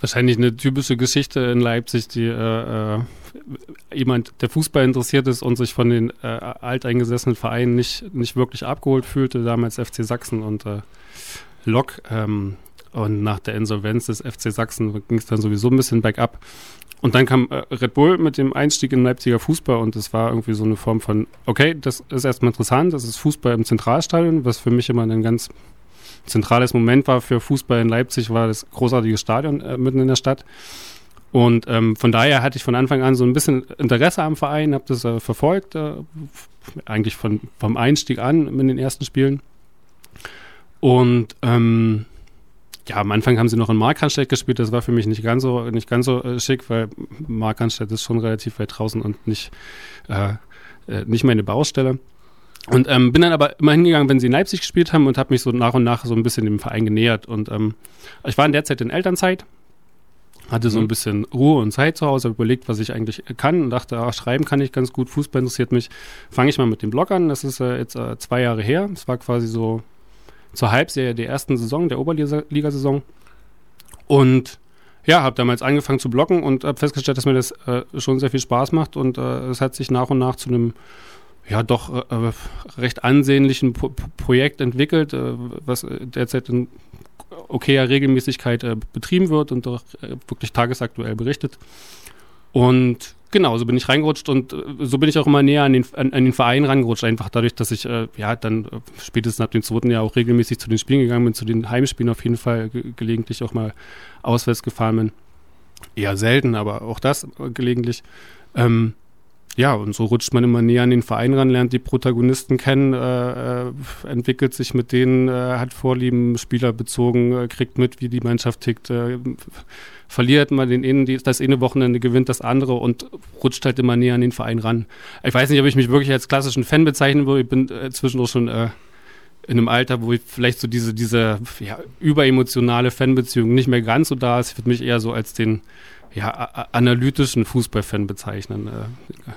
wahrscheinlich eine typische Geschichte in Leipzig, die äh, äh, jemand, der Fußball interessiert ist und sich von den äh, alteingesessenen Vereinen nicht, nicht wirklich abgeholt fühlte, damals FC Sachsen und äh, Lok. Ähm, und nach der Insolvenz des FC Sachsen ging es dann sowieso ein bisschen bergab. Und dann kam äh, Red Bull mit dem Einstieg in Leipziger Fußball und es war irgendwie so eine Form von, okay, das ist erstmal interessant, das ist Fußball im Zentralstadion, was für mich immer ein ganz zentrales Moment war für Fußball in Leipzig, war das großartige Stadion äh, mitten in der Stadt. Und ähm, von daher hatte ich von Anfang an so ein bisschen Interesse am Verein, habe das äh, verfolgt, äh, eigentlich von, vom Einstieg an in den ersten Spielen. Und ähm, ja, am Anfang haben sie noch in Markranstädt gespielt. Das war für mich nicht ganz so, nicht ganz so äh, schick, weil Markranstädt ist schon relativ weit draußen und nicht, äh, äh, nicht meine Baustelle. Und ähm, bin dann aber immer hingegangen, wenn sie in Leipzig gespielt haben und habe mich so nach und nach so ein bisschen dem Verein genähert. Und ähm, ich war in der Zeit in Elternzeit, hatte so ein mhm. bisschen Ruhe und Zeit zu Hause, überlegt, was ich eigentlich kann und dachte, ach, schreiben kann ich ganz gut, Fußball interessiert mich. Fange ich mal mit dem Blog an. Das ist äh, jetzt äh, zwei Jahre her. Es war quasi so zur Halbserie der ersten Saison, der Oberligasaison. Und ja, habe damals angefangen zu blocken und habe festgestellt, dass mir das äh, schon sehr viel Spaß macht und äh, es hat sich nach und nach zu einem ja doch äh, äh recht ansehnlichen Pro Projekt entwickelt, äh, was derzeit in okayer Regelmäßigkeit äh, betrieben wird und doch wirklich tagesaktuell berichtet. Und Genau, so bin ich reingerutscht und äh, so bin ich auch immer näher an den, an, an den Verein rangerutscht, einfach dadurch, dass ich äh, ja dann äh, spätestens ab dem zweiten Jahr auch regelmäßig zu den Spielen gegangen bin, zu den Heimspielen auf jeden Fall ge gelegentlich auch mal auswärts gefahren bin. Eher selten, aber auch das äh, gelegentlich. Ähm, ja, und so rutscht man immer näher an den Verein ran, lernt die Protagonisten kennen, äh, äh, entwickelt sich mit denen, äh, hat Vorlieben, Spieler bezogen, äh, kriegt mit, wie die Mannschaft tickt, äh, verliert man den einen, das eine Wochenende gewinnt das andere und rutscht halt immer näher an den Verein ran. Ich weiß nicht, ob ich mich wirklich als klassischen Fan bezeichnen würde. Ich bin äh, zwischendurch schon in einem Alter, wo ich vielleicht so diese, diese ja, überemotionale Fanbeziehung nicht mehr ganz so da ist. Ich würde mich eher so als den ja, analytischen Fußballfan bezeichnen. Äh,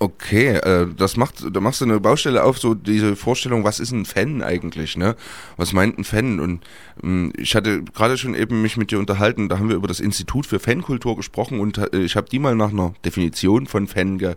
Okay, äh, das macht, da machst du eine Baustelle auf, so diese Vorstellung, was ist ein Fan eigentlich, ne? Was meint ein Fan? Und ähm, ich hatte gerade schon eben mich mit dir unterhalten, da haben wir über das Institut für Fankultur gesprochen und äh, ich habe die mal nach einer Definition von Fan ge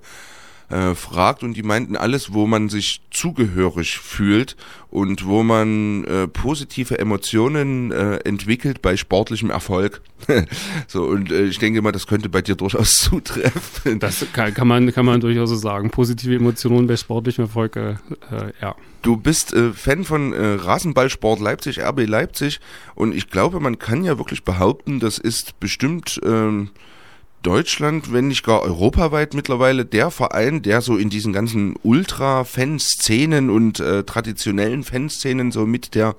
äh, fragt und die meinten alles, wo man sich zugehörig fühlt und wo man äh, positive Emotionen äh, entwickelt bei sportlichem Erfolg. so und äh, ich denke mal, das könnte bei dir durchaus zutreffen. Das kann, kann man kann man durchaus so sagen. Positive Emotionen bei sportlichem Erfolg, äh, äh, ja. Du bist äh, Fan von äh, Rasenballsport Leipzig, RB Leipzig und ich glaube, man kann ja wirklich behaupten, das ist bestimmt ähm, Deutschland, wenn nicht gar europaweit mittlerweile der Verein, der so in diesen ganzen Ultra-Fanszenen und äh, traditionellen Fanszenen so mit der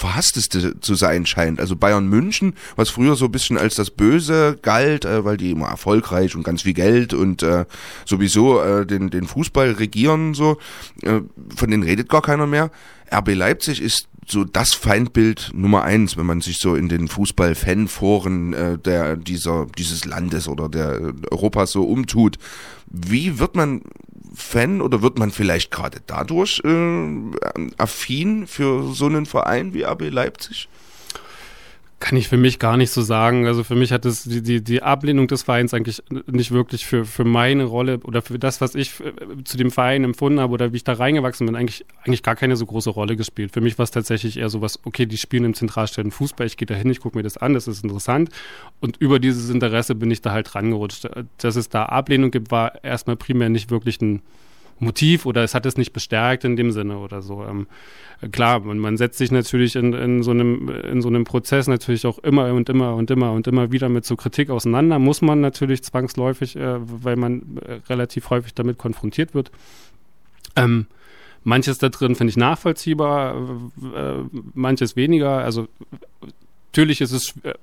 verhassteste zu sein scheint. Also Bayern München, was früher so ein bisschen als das Böse galt, äh, weil die immer erfolgreich und ganz viel Geld und äh, sowieso äh, den, den Fußball regieren, so, äh, von denen redet gar keiner mehr. RB Leipzig ist so das Feindbild Nummer eins, wenn man sich so in den Fußball-Fan-Foren äh, der dieser dieses Landes oder der äh, Europas so umtut. Wie wird man Fan oder wird man vielleicht gerade dadurch äh, affin für so einen Verein wie AB Leipzig? Kann ich für mich gar nicht so sagen. Also für mich hat es die, die, die Ablehnung des Vereins eigentlich nicht wirklich für, für meine Rolle oder für das, was ich äh, zu dem Verein empfunden habe oder wie ich da reingewachsen bin, eigentlich, eigentlich gar keine so große Rolle gespielt. Für mich war es tatsächlich eher so was, okay, die spielen im Zentralstellen Fußball, ich gehe da hin, ich gucke mir das an, das ist interessant. Und über dieses Interesse bin ich da halt rangerutscht. Dass es da Ablehnung gibt, war erstmal primär nicht wirklich ein Motiv oder es hat es nicht bestärkt in dem Sinne oder so. Ähm, klar, man, man setzt sich natürlich in, in, so einem, in so einem Prozess natürlich auch immer und immer und immer und immer wieder mit so Kritik auseinander. Muss man natürlich zwangsläufig, äh, weil man äh, relativ häufig damit konfrontiert wird. Ähm, manches da drin finde ich nachvollziehbar, äh, manches weniger. Also natürlich ist es äh,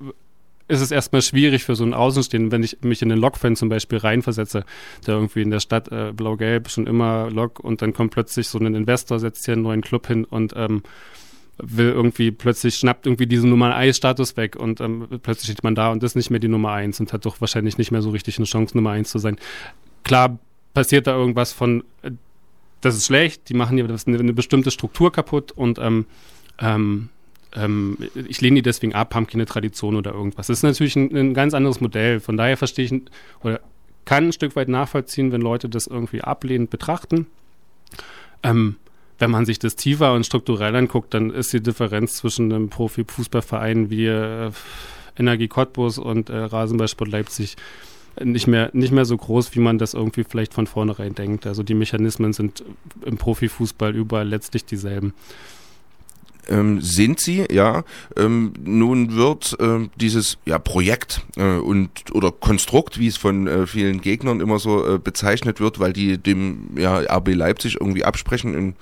ist es erstmal schwierig für so einen Außenstehenden, wenn ich mich in den Lok-Fan zum Beispiel reinversetze, der irgendwie in der Stadt äh, blau-gelb schon immer Lok und dann kommt plötzlich so ein Investor, setzt hier einen neuen Club hin und ähm, will irgendwie plötzlich schnappt irgendwie diesen Nummer 1 Status weg und ähm, plötzlich steht man da und ist nicht mehr die Nummer 1 und hat doch wahrscheinlich nicht mehr so richtig eine Chance Nummer 1 zu sein. Klar passiert da irgendwas von äh, das ist schlecht, die machen hier eine, eine bestimmte Struktur kaputt und ähm, ähm, ähm, ich lehne die deswegen ab, haben keine Tradition oder irgendwas. Das ist natürlich ein, ein ganz anderes Modell. Von daher verstehe ich oder kann ein Stück weit nachvollziehen, wenn Leute das irgendwie ablehnend betrachten. Ähm, wenn man sich das tiefer und strukturell anguckt, dann ist die Differenz zwischen einem Profi-Fußballverein wie äh, Energie Cottbus und äh, Rasenballsport Leipzig nicht mehr, nicht mehr so groß, wie man das irgendwie vielleicht von vornherein denkt. Also die Mechanismen sind im Profifußball überall letztlich dieselben. Ähm, sind sie, ja. Ähm, nun wird äh, dieses ja, Projekt äh, und oder Konstrukt, wie es von äh, vielen Gegnern immer so äh, bezeichnet wird, weil die dem ja, RB Leipzig irgendwie absprechen, ein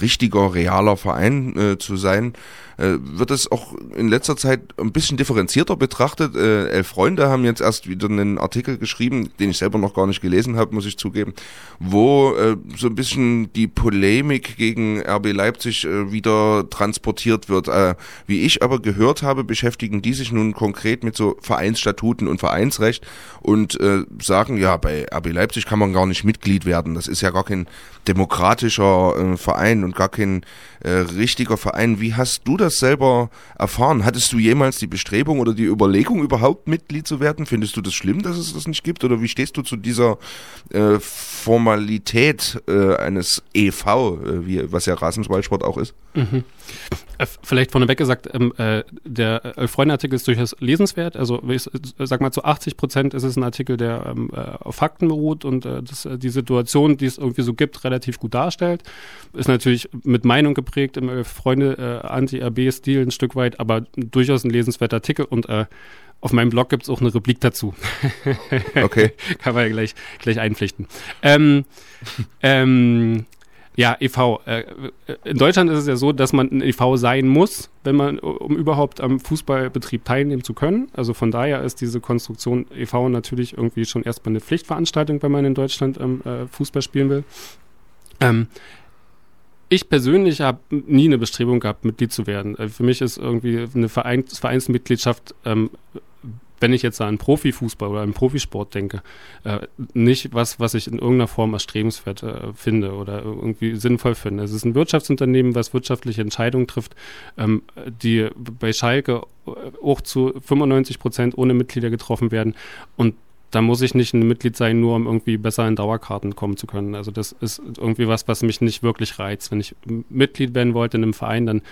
richtiger, realer Verein äh, zu sein, wird es auch in letzter Zeit ein bisschen differenzierter betrachtet. Äh, Elf Freunde haben jetzt erst wieder einen Artikel geschrieben, den ich selber noch gar nicht gelesen habe, muss ich zugeben, wo äh, so ein bisschen die Polemik gegen RB Leipzig äh, wieder transportiert wird. Äh, wie ich aber gehört habe, beschäftigen die sich nun konkret mit so Vereinsstatuten und Vereinsrecht und äh, sagen, ja, bei RB Leipzig kann man gar nicht Mitglied werden. Das ist ja gar kein demokratischer äh, Verein und gar kein äh, richtiger Verein. Wie hast du das selber erfahren? Hattest du jemals die Bestrebung oder die Überlegung, überhaupt Mitglied zu werden? Findest du das schlimm, dass es das nicht gibt? Oder wie stehst du zu dieser äh, Formalität äh, eines EV, äh, wie, was ja Rasenballsport auch ist? Mhm. Äh, vielleicht vorneweg gesagt, ähm, äh, der äh, Freunde-Artikel ist durchaus lesenswert. Also ich sag mal, zu 80 Prozent ist es ein Artikel, der ähm, äh, auf Fakten beruht und äh, das, äh, die Situation, die es irgendwie so gibt, relativ gut darstellt. Ist natürlich mit Meinung geprägt im äh, Freunde äh, Anti-RB-Stil ein Stück weit, aber durchaus ein lesenswerter Artikel und äh, auf meinem Blog gibt es auch eine Replik dazu. okay. Kann man ja gleich, gleich einpflichten. Ähm, ähm, ja, EV. Äh, in Deutschland ist es ja so, dass man ein EV sein muss, wenn man, um überhaupt am Fußballbetrieb teilnehmen zu können. Also von daher ist diese Konstruktion EV natürlich irgendwie schon erstmal eine Pflichtveranstaltung, wenn man in Deutschland ähm, äh, Fußball spielen will. Ähm, ich persönlich habe nie eine Bestrebung gehabt, Mitglied zu werden. Äh, für mich ist irgendwie eine Vereins Vereinsmitgliedschaft ähm, wenn ich jetzt an Profifußball oder an Profisport denke, äh, nicht was, was ich in irgendeiner Form erstrebenswert äh, finde oder irgendwie sinnvoll finde. Es ist ein Wirtschaftsunternehmen, was wirtschaftliche Entscheidungen trifft, ähm, die bei Schalke auch zu 95 Prozent ohne Mitglieder getroffen werden und da muss ich nicht ein Mitglied sein, nur um irgendwie besser in Dauerkarten kommen zu können. Also das ist irgendwie was, was mich nicht wirklich reizt. Wenn ich Mitglied werden wollte in einem Verein, dann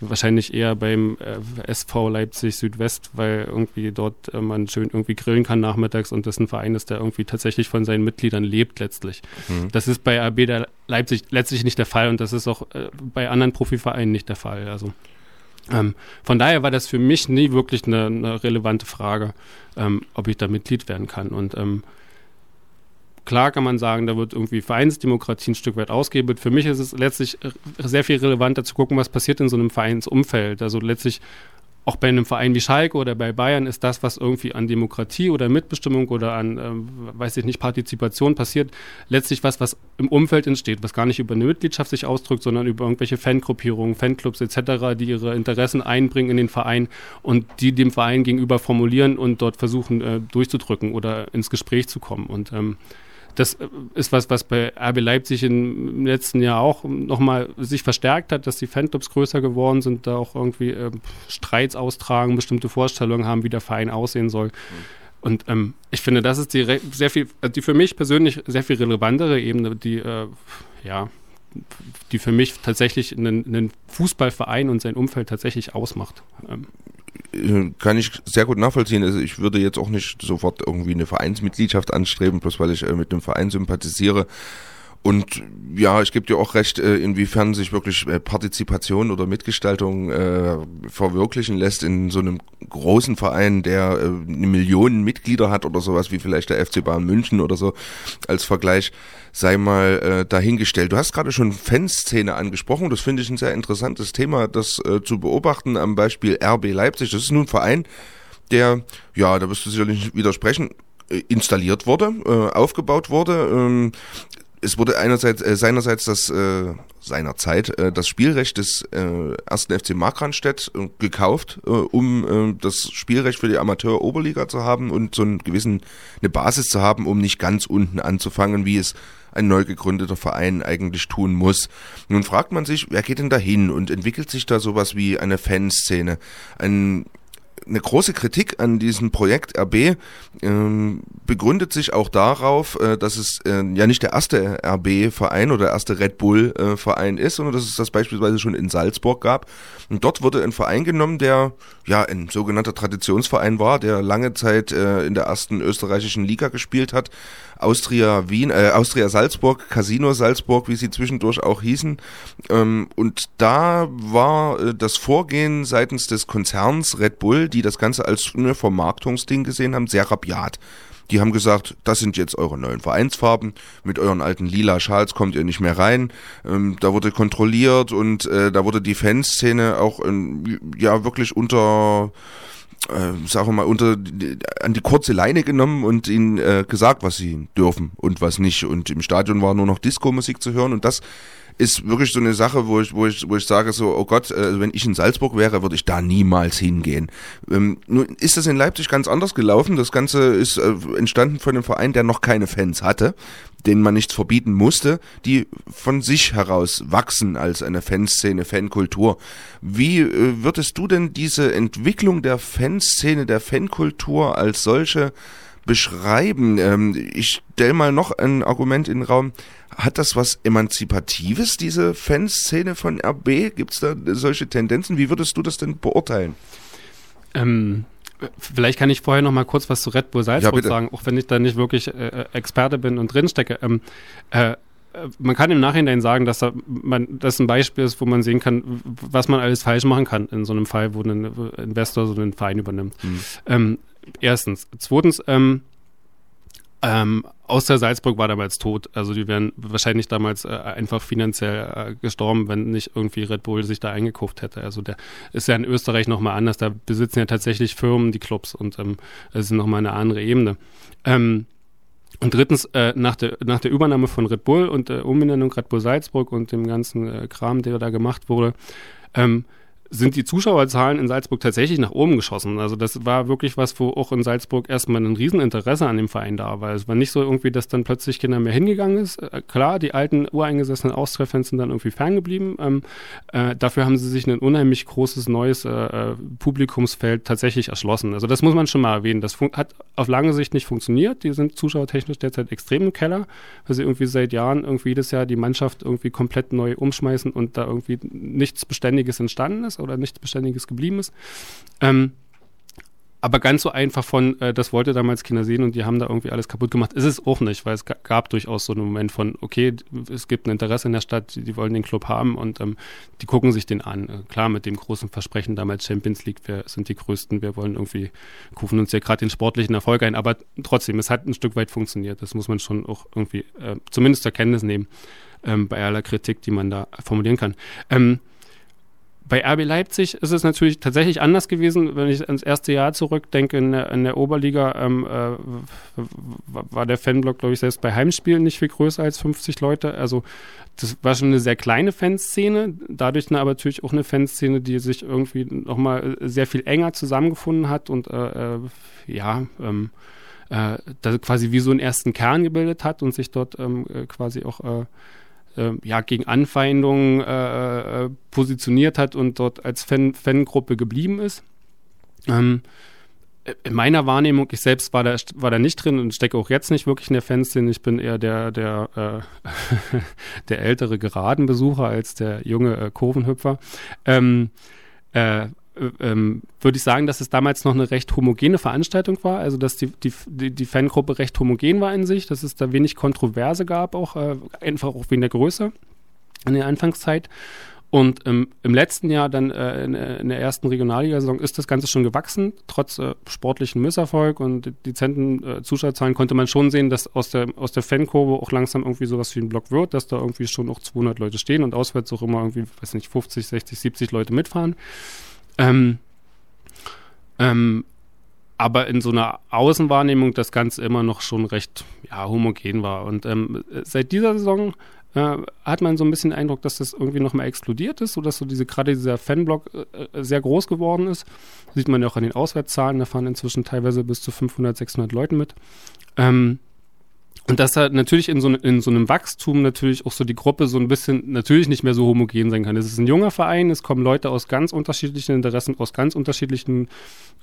wahrscheinlich eher beim äh, SV Leipzig Südwest, weil irgendwie dort äh, man schön irgendwie grillen kann nachmittags und das ein Verein ist, der irgendwie tatsächlich von seinen Mitgliedern lebt letztlich. Mhm. Das ist bei RB der Leipzig letztlich nicht der Fall und das ist auch äh, bei anderen Profivereinen nicht der Fall. Also ähm, von daher war das für mich nie wirklich eine, eine relevante Frage, ähm, ob ich da Mitglied werden kann und ähm, Klar kann man sagen, da wird irgendwie Vereinsdemokratie ein Stück weit ausgehebelt. Für mich ist es letztlich sehr viel relevanter zu gucken, was passiert in so einem Vereinsumfeld. Also letztlich auch bei einem Verein wie Schalke oder bei Bayern ist das, was irgendwie an Demokratie oder Mitbestimmung oder an, ähm, weiß ich nicht, Partizipation passiert, letztlich was, was im Umfeld entsteht, was gar nicht über eine Mitgliedschaft sich ausdrückt, sondern über irgendwelche Fangruppierungen, Fanclubs etc., die ihre Interessen einbringen in den Verein und die dem Verein gegenüber formulieren und dort versuchen äh, durchzudrücken oder ins Gespräch zu kommen. Und ähm, das äh, ist was, was bei RB Leipzig im letzten Jahr auch nochmal sich verstärkt hat, dass die Fanclubs größer geworden sind, da auch irgendwie äh, Streits austragen, bestimmte Vorstellungen haben, wie der Verein aussehen soll. Mhm. Und ähm, ich finde, das ist die sehr viel, äh, die für mich persönlich sehr viel relevantere Ebene, die äh, ja, die für mich tatsächlich einen, einen, Fußballverein und sein Umfeld tatsächlich ausmacht. Ähm. Äh, kann ich sehr gut nachvollziehen. Also ich würde jetzt auch nicht sofort irgendwie eine Vereinsmitgliedschaft anstreben, bloß weil ich äh, mit dem Verein sympathisiere. Und ja, ich gebe dir auch recht, äh, inwiefern sich wirklich Partizipation oder Mitgestaltung äh, verwirklichen lässt in so einem großen Verein, der äh, eine Million Mitglieder hat oder sowas wie vielleicht der FC Bayern München oder so als Vergleich, sei mal äh, dahingestellt. Du hast gerade schon Fanszene angesprochen. Das finde ich ein sehr interessantes Thema, das äh, zu beobachten am Beispiel RB Leipzig. Das ist nun ein Verein, der, ja, da wirst du sicherlich widersprechen, installiert wurde, äh, aufgebaut wurde. Es wurde einerseits äh, seinerseits das äh, seinerzeit äh, das Spielrecht des äh, ersten FC Markranstädt äh, gekauft, äh, um das Spielrecht für die Amateur Oberliga zu haben und so einen gewissen eine Basis zu haben, um nicht ganz unten anzufangen, wie es ein neu gegründeter Verein eigentlich tun muss. Nun fragt man sich, wer geht denn da hin und entwickelt sich da sowas wie eine Fanszene, ein eine große Kritik an diesem Projekt RB ähm, begründet sich auch darauf, äh, dass es äh, ja nicht der erste RB-Verein oder der erste Red Bull-Verein ist, sondern dass es das beispielsweise schon in Salzburg gab. Und dort wurde ein Verein genommen, der ja ein sogenannter Traditionsverein war, der lange Zeit äh, in der ersten österreichischen Liga gespielt hat. Austria Wien, äh, Austria Salzburg, Casino Salzburg, wie sie zwischendurch auch hießen. Ähm, und da war äh, das Vorgehen seitens des Konzerns Red Bull, die das Ganze als ne, Vermarktungsding gesehen haben, sehr rabiat. Die haben gesagt, das sind jetzt eure neuen Vereinsfarben. Mit euren alten lila Schals kommt ihr nicht mehr rein. Ähm, da wurde kontrolliert und äh, da wurde die Fanszene auch ähm, ja wirklich unter äh, sagen wir mal, unter an die kurze Leine genommen und ihnen äh, gesagt, was sie dürfen und was nicht. Und im Stadion war nur noch Disco-Musik zu hören und das ist wirklich so eine Sache, wo ich, wo ich, wo ich sage so, oh Gott, äh, wenn ich in Salzburg wäre, würde ich da niemals hingehen. Ähm, nun ist das in Leipzig ganz anders gelaufen. Das Ganze ist äh, entstanden von einem Verein, der noch keine Fans hatte, denen man nichts verbieten musste, die von sich heraus wachsen als eine Fanszene, Fankultur. Wie äh, würdest du denn diese Entwicklung der Fanszene, der Fankultur als solche beschreiben? Ähm, ich stelle mal noch ein Argument in den Raum. Hat das was Emanzipatives, diese Fanszene von RB? Gibt es da solche Tendenzen? Wie würdest du das denn beurteilen? Ähm, vielleicht kann ich vorher noch mal kurz was zu Red Bull Salzburg ja, sagen, auch wenn ich da nicht wirklich äh, Experte bin und drinstecke. Ähm, äh, man kann im Nachhinein sagen, dass da man, das ein Beispiel ist, wo man sehen kann, was man alles falsch machen kann in so einem Fall, wo ein Investor so einen Verein übernimmt. Mhm. Ähm, erstens. Zweitens, ähm, ähm, außer Salzburg war damals tot. Also die wären wahrscheinlich damals äh, einfach finanziell äh, gestorben, wenn nicht irgendwie Red Bull sich da eingekauft hätte. Also der ist ja in Österreich nochmal anders. Da besitzen ja tatsächlich Firmen die Clubs und ähm, das ist nochmal eine andere Ebene. Ähm, und drittens, äh, nach, der, nach der Übernahme von Red Bull und der Umbenennung Red Bull Salzburg und dem ganzen äh, Kram, der da gemacht wurde, ähm, sind die Zuschauerzahlen in Salzburg tatsächlich nach oben geschossen. Also das war wirklich was, wo auch in Salzburg erstmal ein Rieseninteresse an dem Verein da war. Es war nicht so irgendwie, dass dann plötzlich Kinder mehr hingegangen ist. Äh, klar, die alten ureingesessenen Austria-Fans sind dann irgendwie ferngeblieben. Ähm, äh, dafür haben sie sich ein unheimlich großes neues äh, äh Publikumsfeld tatsächlich erschlossen. Also das muss man schon mal erwähnen. Das hat auf lange Sicht nicht funktioniert. Die sind zuschauertechnisch derzeit extrem im Keller, weil sie irgendwie seit Jahren irgendwie jedes Jahr die Mannschaft irgendwie komplett neu umschmeißen und da irgendwie nichts Beständiges entstanden ist ist oder nichts Beständiges geblieben ist. Ähm, aber ganz so einfach von, äh, das wollte damals Kinder sehen und die haben da irgendwie alles kaputt gemacht, ist es auch nicht, weil es gab durchaus so einen Moment von, okay, es gibt ein Interesse in der Stadt, die, die wollen den Club haben und ähm, die gucken sich den an. Äh, klar, mit dem großen Versprechen damals Champions League, wir sind die Größten, wir wollen irgendwie, rufen uns ja gerade den sportlichen Erfolg ein, aber trotzdem, es hat ein Stück weit funktioniert. Das muss man schon auch irgendwie äh, zumindest zur Kenntnis nehmen ähm, bei aller Kritik, die man da formulieren kann. Ähm, bei RB Leipzig ist es natürlich tatsächlich anders gewesen. Wenn ich ans erste Jahr zurückdenke, in der, in der Oberliga ähm, äh, war der Fanblock, glaube ich, selbst bei Heimspielen nicht viel größer als 50 Leute. Also das war schon eine sehr kleine Fanszene, dadurch aber natürlich auch eine Fanszene, die sich irgendwie nochmal sehr viel enger zusammengefunden hat und äh, äh, ja, ähm, äh, quasi wie so einen ersten Kern gebildet hat und sich dort ähm, äh, quasi auch äh, äh, ja, gegen Anfeindungen äh, äh, positioniert hat und dort als Fan Fangruppe geblieben ist. Ähm, in meiner Wahrnehmung, ich selbst war da, war da nicht drin und stecke auch jetzt nicht wirklich in der Fanszene. Ich bin eher der, der, äh, der ältere Geradenbesucher als der junge äh, Kurvenhüpfer. Ähm, äh, ähm, würde ich sagen, dass es damals noch eine recht homogene Veranstaltung war, also dass die, die, die Fangruppe recht homogen war in sich, dass es da wenig Kontroverse gab, auch äh, einfach auch wegen der Größe in der Anfangszeit. Und ähm, im letzten Jahr dann äh, in, in, der ersten Regionalliga-Saison ist das Ganze schon gewachsen, trotz äh, sportlichen Misserfolg und dezenten äh, Zuschauerzahlen konnte man schon sehen, dass aus der, aus der Fankurve auch langsam irgendwie sowas wie ein Block wird, dass da irgendwie schon auch 200 Leute stehen und auswärts auch immer irgendwie, weiß nicht, 50, 60, 70 Leute mitfahren. Ähm, ähm, aber in so einer Außenwahrnehmung das Ganze immer noch schon recht ja, homogen war. Und ähm, seit dieser Saison äh, hat man so ein bisschen den Eindruck, dass das irgendwie nochmal explodiert ist, sodass so diese, gerade dieser Fanblock äh, sehr groß geworden ist. Sieht man ja auch an den Auswärtszahlen, da fahren inzwischen teilweise bis zu 500, 600 Leute mit. Ähm, und dass da natürlich in so, in so einem Wachstum natürlich auch so die Gruppe so ein bisschen natürlich nicht mehr so homogen sein kann. Es ist ein junger Verein, es kommen Leute aus ganz unterschiedlichen Interessen, aus ganz unterschiedlichen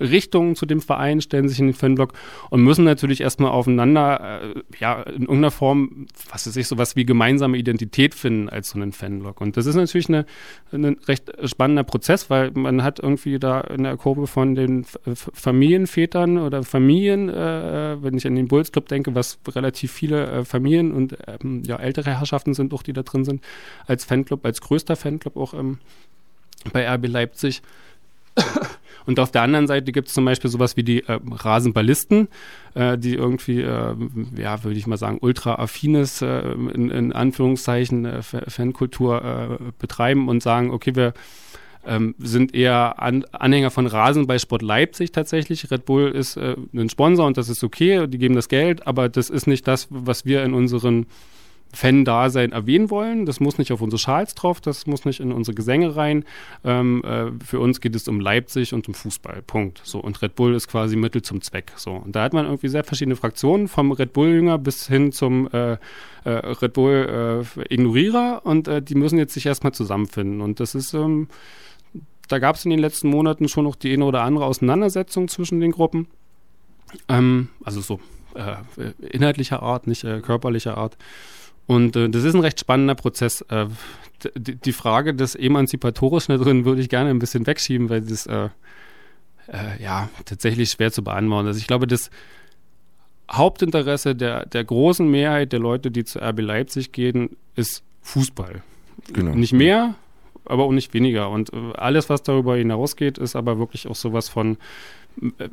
Richtungen zu dem Verein, stellen sich in den Fanblock und müssen natürlich erstmal aufeinander, äh, ja, in irgendeiner Form, was weiß ich, sowas wie gemeinsame Identität finden als so einen Fanblock. Und das ist natürlich eine, ein recht spannender Prozess, weil man hat irgendwie da in der Kurve von den Familienvätern oder Familien, äh, wenn ich an den Bulls Club denke, was relativ viele äh, Familien und ähm, ja, ältere Herrschaften sind auch, die da drin sind, als Fanclub, als größter Fanclub auch ähm, bei RB Leipzig. Und auf der anderen Seite gibt es zum Beispiel sowas wie die äh, Rasenballisten, äh, die irgendwie, äh, ja, würde ich mal sagen, ultra-affines, äh, in, in, Anführungszeichen, äh, Fankultur betreiben und sagen, okay, wir ähm, sind eher An Anhänger von Rasenballsport Leipzig tatsächlich. Red Bull ist äh, ein Sponsor und das ist okay, die geben das Geld, aber das ist nicht das, was wir in unseren Fan-Dasein erwähnen wollen. Das muss nicht auf unsere Schals drauf, das muss nicht in unsere Gesänge rein. Ähm, äh, für uns geht es um Leipzig und um Fußball. Punkt. So und Red Bull ist quasi Mittel zum Zweck. So und da hat man irgendwie sehr verschiedene Fraktionen vom Red Bull-Jünger bis hin zum äh, äh, Red Bull-Ignorierer äh, und äh, die müssen jetzt sich erstmal zusammenfinden und das ist ähm, da gab es in den letzten Monaten schon noch die eine oder andere Auseinandersetzung zwischen den Gruppen. Ähm, also so äh, inhaltlicher Art, nicht äh, körperlicher Art. Und äh, das ist ein recht spannender Prozess. Äh, die Frage des Emanzipatorischen da drin würde ich gerne ein bisschen wegschieben, weil das äh, äh, ja tatsächlich schwer zu beantworten ist. Ich glaube, das Hauptinteresse der, der großen Mehrheit der Leute, die zu RB Leipzig gehen, ist Fußball. Genau. Nicht mehr, aber auch nicht weniger. Und äh, alles, was darüber hinausgeht, ist aber wirklich auch sowas von äh,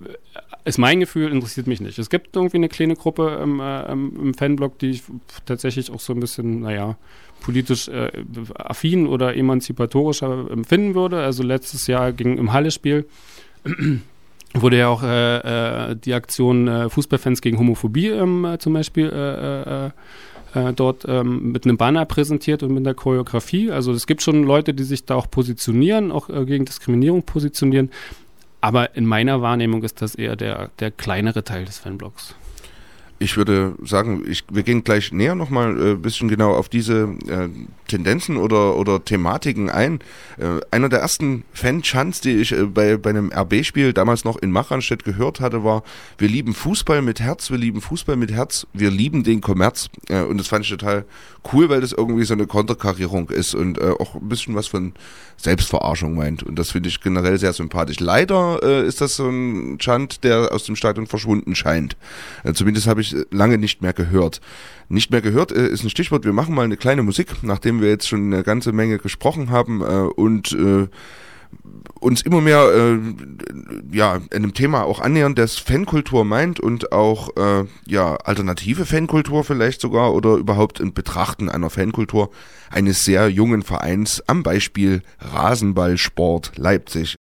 ist mein Gefühl, interessiert mich nicht. Es gibt irgendwie eine kleine Gruppe im, äh, im Fanblog, die ich tatsächlich auch so ein bisschen, naja, politisch äh, affin oder emanzipatorischer empfinden würde. Also letztes Jahr ging im Halle-Spiel wurde ja auch äh, äh, die Aktion äh, Fußballfans gegen Homophobie ähm, zum Beispiel äh, dort ähm, mit einem Banner präsentiert und mit der Choreografie. Also es gibt schon Leute, die sich da auch positionieren, auch äh, gegen Diskriminierung positionieren. Aber in meiner Wahrnehmung ist das eher der, der kleinere Teil des Fanblogs. Ich würde sagen, ich, wir gehen gleich näher nochmal ein äh, bisschen genau auf diese äh, Tendenzen oder, oder Thematiken ein. Äh, einer der ersten Fan-Chants, die ich äh, bei, bei einem RB-Spiel damals noch in Machanstedt gehört hatte, war, wir lieben Fußball mit Herz, wir lieben Fußball mit Herz, wir lieben den Kommerz. Äh, und das fand ich total cool, weil das irgendwie so eine Konterkarierung ist und äh, auch ein bisschen was von Selbstverarschung meint. Und das finde ich generell sehr sympathisch. Leider äh, ist das so ein Chant, der aus dem Stadion verschwunden scheint. Äh, zumindest habe ich lange nicht mehr gehört. Nicht mehr gehört äh, ist ein Stichwort. Wir machen mal eine kleine Musik, nachdem wir jetzt schon eine ganze Menge gesprochen haben äh, und äh, uns immer mehr äh, ja einem Thema auch annähern, das Fankultur meint und auch äh, ja alternative Fankultur vielleicht sogar oder überhaupt ein Betrachten einer Fankultur eines sehr jungen Vereins am Beispiel Rasenballsport Leipzig.